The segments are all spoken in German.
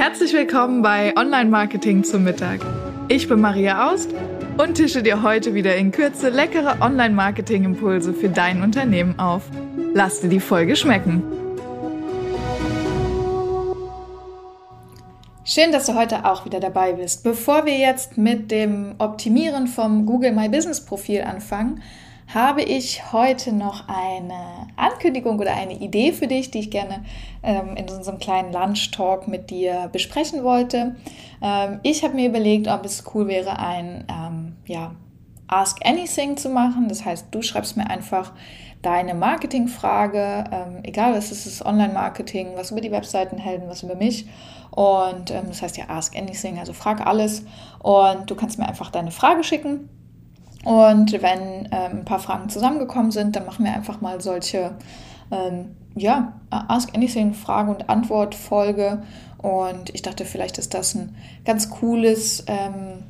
Herzlich willkommen bei Online Marketing zum Mittag. Ich bin Maria Aust und tische dir heute wieder in Kürze leckere Online Marketing Impulse für dein Unternehmen auf. Lass dir die Folge schmecken. Schön, dass du heute auch wieder dabei bist. Bevor wir jetzt mit dem Optimieren vom Google My Business Profil anfangen, habe ich heute noch eine Ankündigung oder eine Idee für dich, die ich gerne ähm, in unserem kleinen Lunch-Talk mit dir besprechen wollte. Ähm, ich habe mir überlegt, ob es cool wäre, ein ähm, ja, Ask Anything zu machen. Das heißt, du schreibst mir einfach deine Marketingfrage, ähm, egal was ist es, Online-Marketing, was über die Webseiten helden, was über mich. Und ähm, das heißt ja Ask Anything, also frag alles. Und du kannst mir einfach deine Frage schicken und wenn ähm, ein paar Fragen zusammengekommen sind, dann machen wir einfach mal solche, ähm, ja, Ask Anything Frage- und Antwort-Folge. Und ich dachte, vielleicht ist das ein ganz cooles ähm,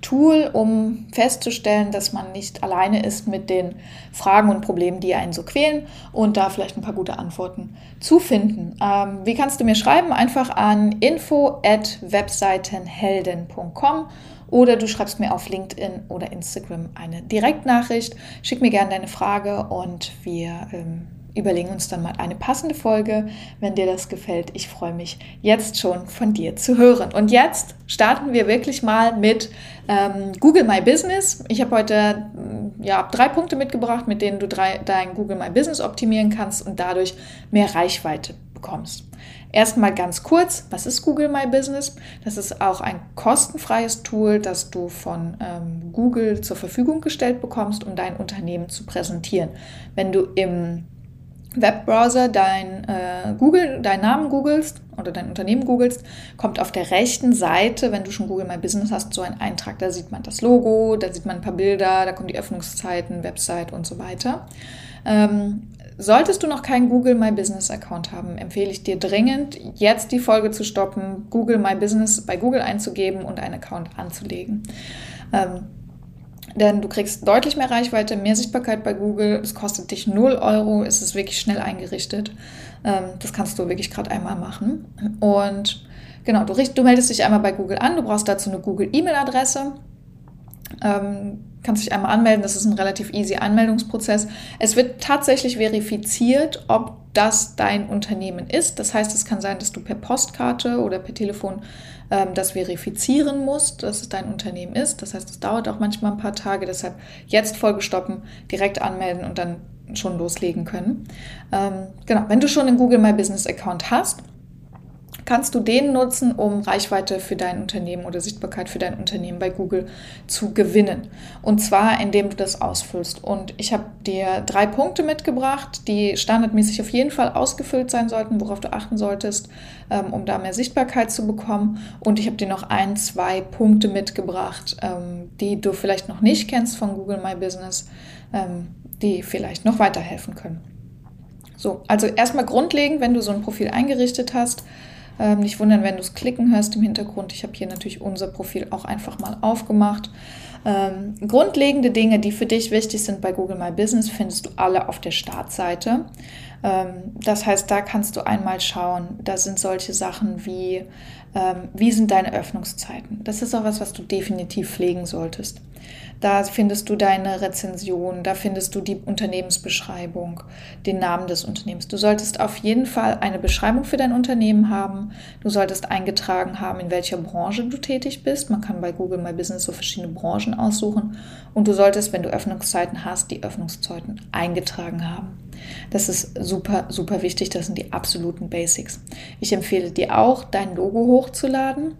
Tool, um festzustellen, dass man nicht alleine ist mit den Fragen und Problemen, die einen so quälen und da vielleicht ein paar gute Antworten zu finden. Ähm, wie kannst du mir schreiben? Einfach an info at webseitenhelden.com oder du schreibst mir auf LinkedIn oder Instagram eine Direktnachricht. Schick mir gerne deine Frage und wir ähm, überlegen uns dann mal eine passende Folge, wenn dir das gefällt. Ich freue mich jetzt schon von dir zu hören. Und jetzt starten wir wirklich mal mit ähm, Google My Business. Ich habe heute mm, ja, drei Punkte mitgebracht, mit denen du drei, dein Google My Business optimieren kannst und dadurch mehr Reichweite bekommst. Erstmal ganz kurz, was ist Google My Business? Das ist auch ein kostenfreies Tool, das du von ähm, Google zur Verfügung gestellt bekommst, um dein Unternehmen zu präsentieren. Wenn du im Webbrowser dein äh, Google, deinen Namen googelst oder dein Unternehmen googelst, kommt auf der rechten Seite, wenn du schon Google My Business hast, so ein Eintrag. Da sieht man das Logo, da sieht man ein paar Bilder, da kommen die Öffnungszeiten, Website und so weiter. Ähm, Solltest du noch keinen Google My Business Account haben, empfehle ich dir dringend, jetzt die Folge zu stoppen, Google My Business bei Google einzugeben und einen Account anzulegen. Ähm, denn du kriegst deutlich mehr Reichweite, mehr Sichtbarkeit bei Google. Es kostet dich 0 Euro, es ist wirklich schnell eingerichtet. Ähm, das kannst du wirklich gerade einmal machen. Und genau, du, du meldest dich einmal bei Google an, du brauchst dazu eine Google E-Mail-Adresse. Ähm, kannst dich einmal anmelden, das ist ein relativ easy Anmeldungsprozess. Es wird tatsächlich verifiziert, ob das dein Unternehmen ist. Das heißt, es kann sein, dass du per Postkarte oder per Telefon ähm, das verifizieren musst, dass es dein Unternehmen ist. Das heißt, es dauert auch manchmal ein paar Tage. Deshalb jetzt Folge stoppen, direkt anmelden und dann schon loslegen können. Ähm, genau, wenn du schon einen Google My Business Account hast, kannst du den nutzen, um Reichweite für dein Unternehmen oder Sichtbarkeit für dein Unternehmen bei Google zu gewinnen. Und zwar, indem du das ausfüllst. Und ich habe dir drei Punkte mitgebracht, die standardmäßig auf jeden Fall ausgefüllt sein sollten, worauf du achten solltest, ähm, um da mehr Sichtbarkeit zu bekommen. Und ich habe dir noch ein, zwei Punkte mitgebracht, ähm, die du vielleicht noch nicht kennst von Google My Business, ähm, die vielleicht noch weiterhelfen können. So, also erstmal grundlegend, wenn du so ein Profil eingerichtet hast, ähm, nicht wundern, wenn du es klicken hörst im Hintergrund. Ich habe hier natürlich unser Profil auch einfach mal aufgemacht. Ähm, grundlegende Dinge, die für dich wichtig sind bei Google My Business, findest du alle auf der Startseite. Ähm, das heißt, da kannst du einmal schauen, da sind solche Sachen wie, ähm, wie sind deine Öffnungszeiten. Das ist auch was, was du definitiv pflegen solltest. Da findest du deine Rezension, da findest du die Unternehmensbeschreibung, den Namen des Unternehmens. Du solltest auf jeden Fall eine Beschreibung für dein Unternehmen haben. Du solltest eingetragen haben, in welcher Branche du tätig bist. Man kann bei Google My Business so verschiedene Branchen aussuchen. Und du solltest, wenn du Öffnungszeiten hast, die Öffnungszeiten eingetragen haben. Das ist super, super wichtig. Das sind die absoluten Basics. Ich empfehle dir auch, dein Logo hochzuladen.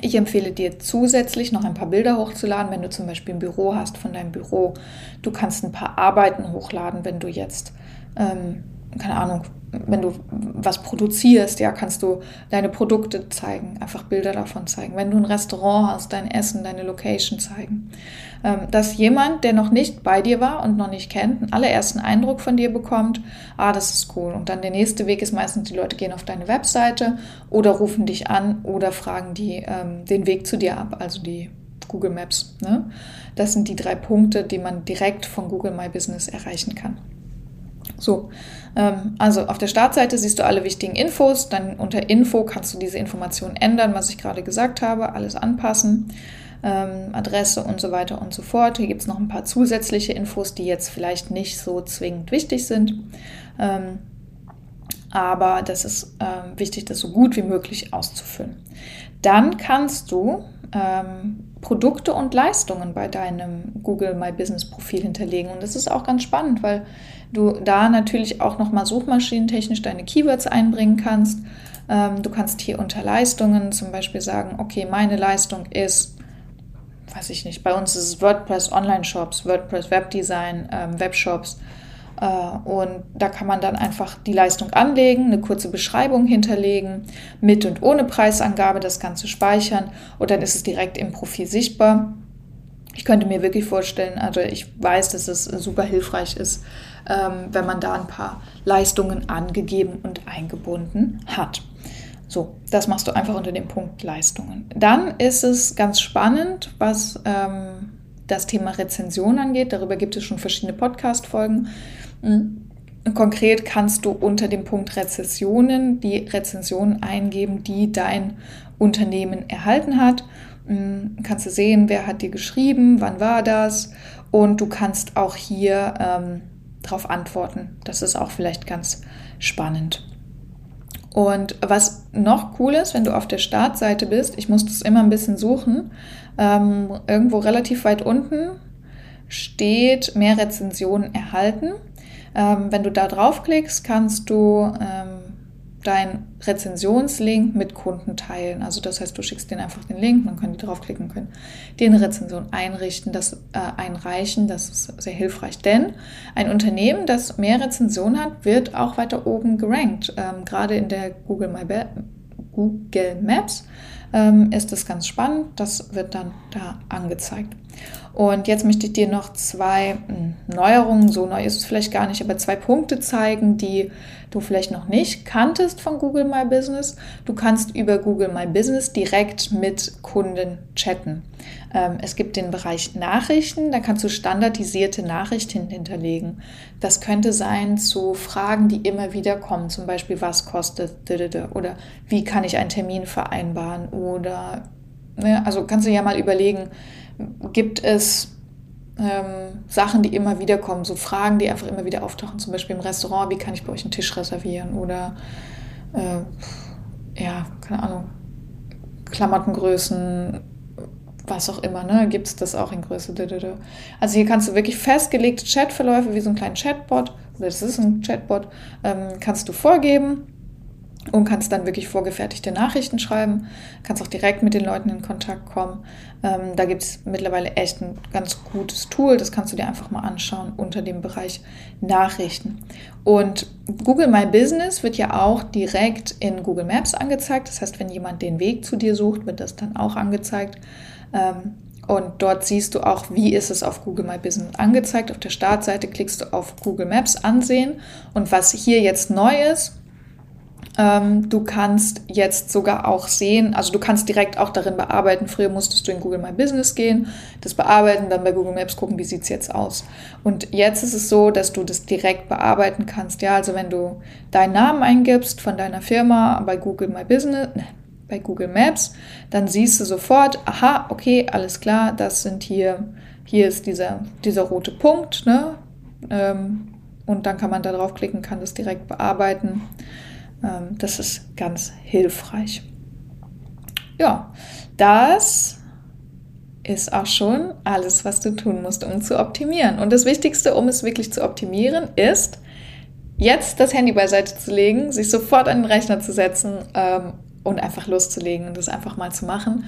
Ich empfehle dir zusätzlich noch ein paar Bilder hochzuladen, wenn du zum Beispiel ein Büro hast von deinem Büro. Du kannst ein paar Arbeiten hochladen, wenn du jetzt, ähm, keine Ahnung, wenn du was produzierst, ja, kannst du deine Produkte zeigen, einfach Bilder davon zeigen. Wenn du ein Restaurant hast, dein Essen, deine Location zeigen. Ähm, dass jemand, der noch nicht bei dir war und noch nicht kennt, einen allerersten Eindruck von dir bekommt, ah, das ist cool. Und dann der nächste Weg ist meistens, die Leute gehen auf deine Webseite oder rufen dich an oder fragen die ähm, den Weg zu dir ab, also die Google Maps. Ne? Das sind die drei Punkte, die man direkt von Google My Business erreichen kann. So, ähm, also auf der Startseite siehst du alle wichtigen Infos. Dann unter Info kannst du diese Informationen ändern, was ich gerade gesagt habe, alles anpassen. Ähm, Adresse und so weiter und so fort. Hier gibt es noch ein paar zusätzliche Infos, die jetzt vielleicht nicht so zwingend wichtig sind. Ähm, aber das ist ähm, wichtig, das so gut wie möglich auszufüllen. Dann kannst du ähm, Produkte und Leistungen bei deinem Google My Business Profil hinterlegen. Und das ist auch ganz spannend, weil du da natürlich auch nochmal suchmaschinentechnisch deine Keywords einbringen kannst. Ähm, du kannst hier unter Leistungen zum Beispiel sagen, okay, meine Leistung ist, weiß ich nicht, bei uns ist es WordPress Online-Shops, WordPress Webdesign, ähm, Webshops. Äh, und da kann man dann einfach die Leistung anlegen, eine kurze Beschreibung hinterlegen, mit und ohne Preisangabe das Ganze speichern und dann ist es direkt im Profil sichtbar. Ich könnte mir wirklich vorstellen, also ich weiß, dass es super hilfreich ist, ähm, wenn man da ein paar Leistungen angegeben und eingebunden hat. So, das machst du einfach unter dem Punkt Leistungen. Dann ist es ganz spannend, was ähm, das Thema Rezension angeht. Darüber gibt es schon verschiedene Podcast-Folgen. Konkret kannst du unter dem Punkt Rezessionen die Rezensionen eingeben, die dein Unternehmen erhalten hat. Hm, kannst du sehen, wer hat dir geschrieben, wann war das und du kannst auch hier ähm, darauf antworten. Das ist auch vielleicht ganz spannend. Und was noch cool ist, wenn du auf der Startseite bist, ich muss das immer ein bisschen suchen, ähm, irgendwo relativ weit unten steht mehr Rezensionen erhalten. Ähm, wenn du da draufklickst, kannst du ähm, deinen Rezensionslink mit Kunden teilen. Also das heißt, du schickst denen einfach den Link, dann können die draufklicken, können eine Rezension einrichten, das äh, einreichen. Das ist sehr hilfreich, denn ein Unternehmen, das mehr Rezensionen hat, wird auch weiter oben gerankt. Ähm, gerade in der Google, My Google Maps ähm, ist das ganz spannend. Das wird dann da angezeigt. Und jetzt möchte ich dir noch zwei hm, Neuerungen, so neu ist es vielleicht gar nicht, aber zwei Punkte zeigen, die du vielleicht noch nicht kanntest von Google My Business. Du kannst über Google My Business direkt mit Kunden chatten. Ähm, es gibt den Bereich Nachrichten, da kannst du standardisierte Nachrichten hinterlegen. Das könnte sein zu Fragen, die immer wieder kommen, zum Beispiel, was kostet oder wie kann ich einen Termin vereinbaren oder, ne, also kannst du ja mal überlegen, gibt es ähm, Sachen, die immer wieder kommen, so Fragen, die einfach immer wieder auftauchen, zum Beispiel im Restaurant, wie kann ich bei euch einen Tisch reservieren oder äh, ja, keine Ahnung, Klamottengrößen, was auch immer, ne? Gibt es das auch in Größe? Also hier kannst du wirklich festgelegte Chatverläufe wie so ein kleinen Chatbot, oder das ist ein Chatbot, ähm, kannst du vorgeben und kannst dann wirklich vorgefertigte Nachrichten schreiben, kannst auch direkt mit den Leuten in Kontakt kommen. Ähm, da gibt es mittlerweile echt ein ganz gutes Tool, das kannst du dir einfach mal anschauen unter dem Bereich Nachrichten. Und Google My Business wird ja auch direkt in Google Maps angezeigt, das heißt, wenn jemand den Weg zu dir sucht, wird das dann auch angezeigt. Ähm, und dort siehst du auch, wie ist es auf Google My Business angezeigt. Auf der Startseite klickst du auf Google Maps ansehen. Und was hier jetzt neu ist, ähm, du kannst jetzt sogar auch sehen, also du kannst direkt auch darin bearbeiten. Früher musstest du in Google My Business gehen, das bearbeiten, dann bei Google Maps gucken, wie sieht es jetzt aus. Und jetzt ist es so, dass du das direkt bearbeiten kannst. Ja, also wenn du deinen Namen eingibst von deiner Firma bei Google My Business, ne, bei Google Maps, dann siehst du sofort, aha, okay, alles klar, das sind hier, hier ist dieser, dieser rote Punkt, ne? Ähm, und dann kann man da draufklicken, kann das direkt bearbeiten. Ähm, das ist ganz hilfreich. Ja, das ist auch schon alles, was du tun musst, um zu optimieren. Und das Wichtigste, um es wirklich zu optimieren, ist, jetzt das Handy beiseite zu legen, sich sofort an den Rechner zu setzen ähm, und einfach loszulegen und das einfach mal zu machen.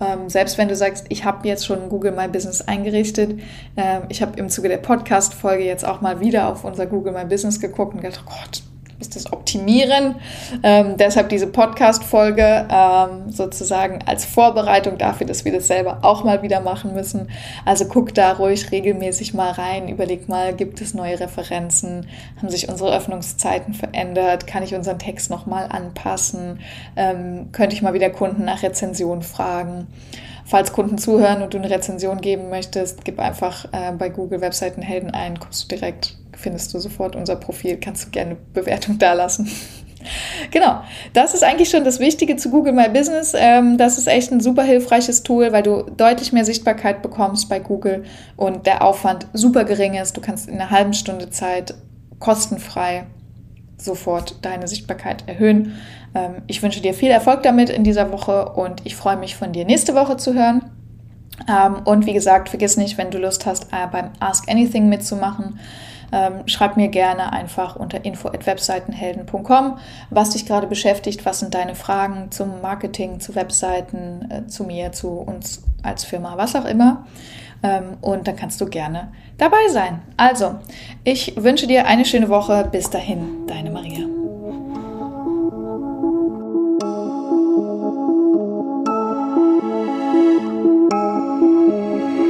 Ähm, selbst wenn du sagst, ich habe jetzt schon Google My Business eingerichtet, ähm, ich habe im Zuge der Podcast-Folge jetzt auch mal wieder auf unser Google My Business geguckt und gedacht, oh Gott, ist das Optimieren. Ähm, deshalb diese Podcast-Folge ähm, sozusagen als Vorbereitung dafür, dass wir das selber auch mal wieder machen müssen. Also guck da ruhig regelmäßig mal rein, überleg mal, gibt es neue Referenzen, haben sich unsere Öffnungszeiten verändert, kann ich unseren Text nochmal anpassen, ähm, könnte ich mal wieder Kunden nach Rezension fragen. Falls Kunden zuhören und du eine Rezension geben möchtest, gib einfach äh, bei Google Webseitenhelden ein, kommst du direkt findest du sofort unser Profil, kannst du gerne Bewertung da lassen. Genau, das ist eigentlich schon das Wichtige zu Google My Business. Ähm, das ist echt ein super hilfreiches Tool, weil du deutlich mehr Sichtbarkeit bekommst bei Google und der Aufwand super gering ist. Du kannst in einer halben Stunde Zeit kostenfrei sofort deine Sichtbarkeit erhöhen. Ähm, ich wünsche dir viel Erfolg damit in dieser Woche und ich freue mich von dir nächste Woche zu hören. Ähm, und wie gesagt, vergiss nicht, wenn du Lust hast, äh, beim Ask Anything mitzumachen ähm, schreib mir gerne einfach unter info@webseitenhelden.com, was dich gerade beschäftigt, was sind deine Fragen zum Marketing, zu Webseiten, äh, zu mir, zu uns als Firma, was auch immer. Ähm, und dann kannst du gerne dabei sein. Also, ich wünsche dir eine schöne Woche. Bis dahin, deine Maria.